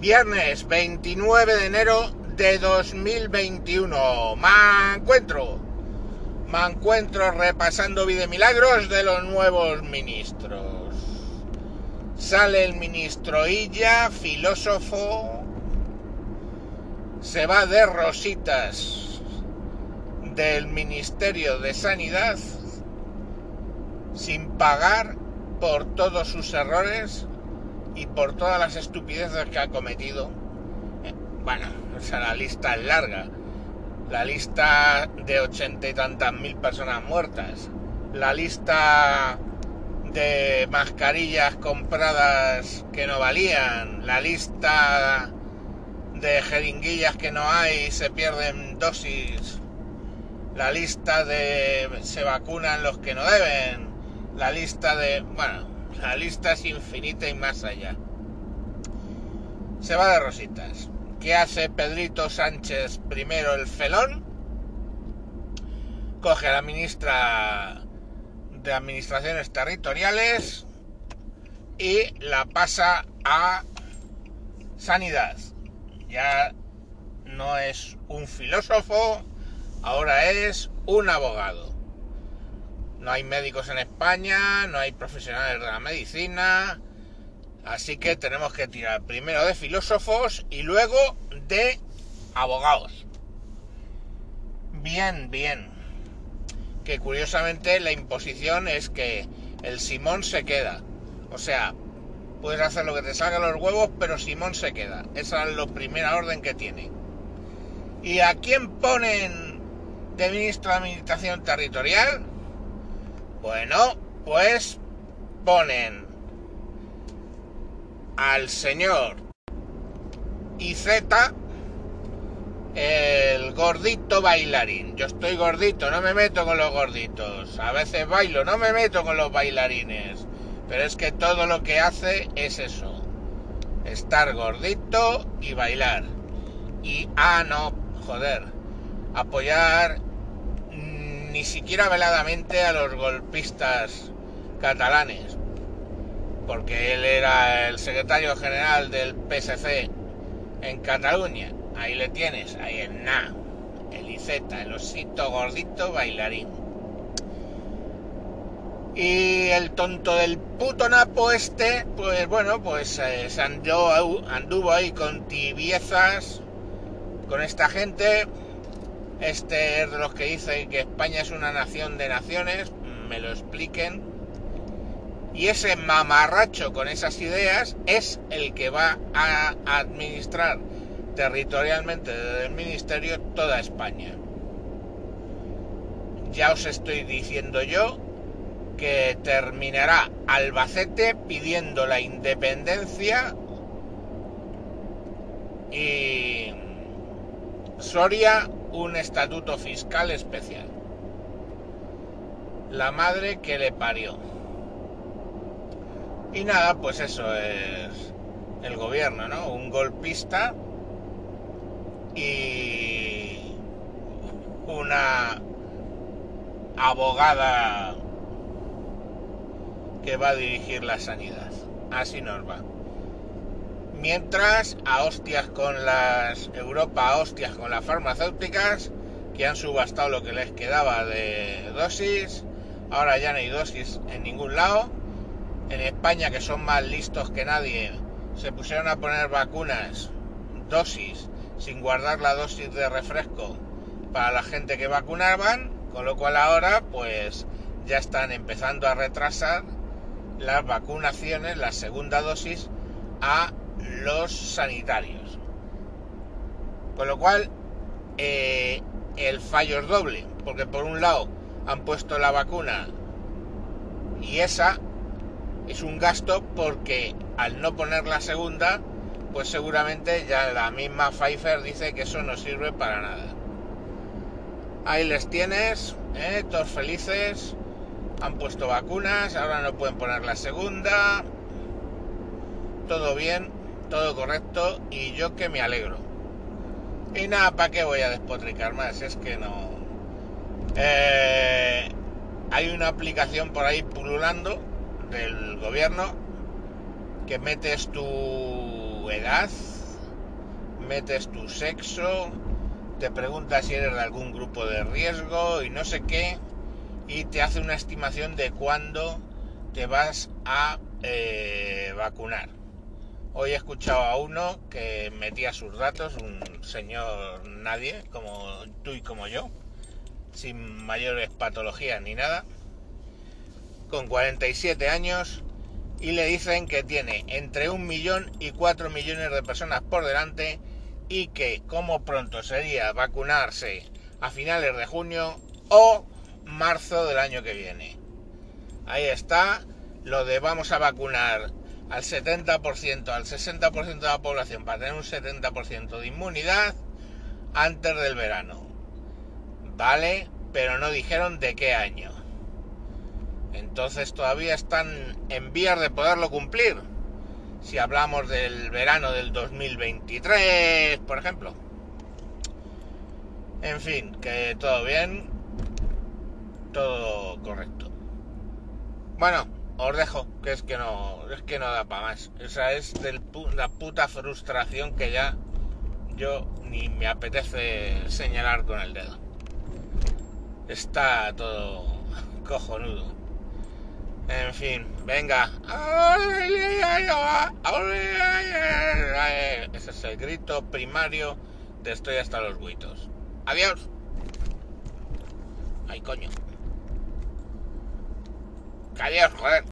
Viernes 29 de enero de 2021. Me encuentro. Me encuentro repasando milagros de los nuevos ministros. Sale el ministro Illa, filósofo. Se va de rositas del Ministerio de Sanidad sin pagar por todos sus errores y por todas las estupideces que ha cometido. Eh, bueno, o sea, la lista es larga. La lista de ochenta y tantas mil personas muertas. La lista de mascarillas compradas que no valían. La lista de jeringuillas que no hay y se pierden dosis. La lista de se vacunan los que no deben. La lista de... Bueno, la lista es infinita y más allá. Se va de rositas. ¿Qué hace Pedrito Sánchez primero el felón? Coge a la ministra de Administraciones Territoriales y la pasa a Sanidad. Ya no es un filósofo, ahora es un abogado. No hay médicos en España, no hay profesionales de la medicina, así que tenemos que tirar primero de filósofos y luego de abogados. Bien, bien. Que curiosamente la imposición es que el Simón se queda. O sea, puedes hacer lo que te salga los huevos, pero Simón se queda. Esa es la primera orden que tiene. ¿Y a quién ponen de ministro de Administración Territorial? Bueno, pues ponen al señor IZ el gordito bailarín. Yo estoy gordito, no me meto con los gorditos. A veces bailo, no me meto con los bailarines. Pero es que todo lo que hace es eso. Estar gordito y bailar. Y, ah, no, joder. Apoyar ni siquiera veladamente a los golpistas catalanes, porque él era el secretario general del PSC en Cataluña. Ahí le tienes, ahí en Na, el IZ, el osito gordito bailarín. Y el tonto del puto Napo este, pues bueno, pues eh, anduvo ahí con tibiezas con esta gente este es de los que dicen que España es una nación de naciones, me lo expliquen. Y ese mamarracho con esas ideas es el que va a administrar territorialmente desde el ministerio toda España. Ya os estoy diciendo yo que terminará Albacete pidiendo la independencia y Soria un estatuto fiscal especial. La madre que le parió. Y nada, pues eso es el gobierno, ¿no? Un golpista y una abogada que va a dirigir la sanidad. Así nos va. Mientras, a hostias con las. Europa, a hostias con las farmacéuticas, que han subastado lo que les quedaba de dosis. Ahora ya no hay dosis en ningún lado. En España, que son más listos que nadie, se pusieron a poner vacunas, dosis, sin guardar la dosis de refresco para la gente que vacunaban, con lo cual ahora, pues ya están empezando a retrasar las vacunaciones, la segunda dosis, a los sanitarios. Con lo cual, eh, el fallo es doble, porque por un lado han puesto la vacuna y esa es un gasto porque al no poner la segunda, pues seguramente ya la misma Pfizer dice que eso no sirve para nada. Ahí les tienes, ¿eh? todos felices, han puesto vacunas, ahora no pueden poner la segunda, todo bien, todo correcto y yo que me alegro. Y nada, ¿para qué voy a despotricar más? Es que no... Eh, hay una aplicación por ahí pululando del gobierno que metes tu edad, metes tu sexo, te pregunta si eres de algún grupo de riesgo y no sé qué, y te hace una estimación de cuándo te vas a eh, vacunar. Hoy he escuchado a uno que metía sus datos, un señor nadie, como tú y como yo, sin mayores patologías ni nada, con 47 años, y le dicen que tiene entre un millón y cuatro millones de personas por delante y que como pronto sería vacunarse a finales de junio o marzo del año que viene. Ahí está lo de vamos a vacunar al 70%, al 60% de la población para tener un 70% de inmunidad antes del verano. Vale, pero no dijeron de qué año. Entonces todavía están en vías de poderlo cumplir. Si hablamos del verano del 2023, por ejemplo. En fin, que todo bien, todo correcto. Bueno, os dejo, que es que no, es que no da para más. Esa es del, la puta frustración que ya yo ni me apetece señalar con el dedo. Está todo cojonudo. En fin, venga. Ese es el grito primario de estoy hasta los buitos. Adiós. Ay, coño. Adiós, joder.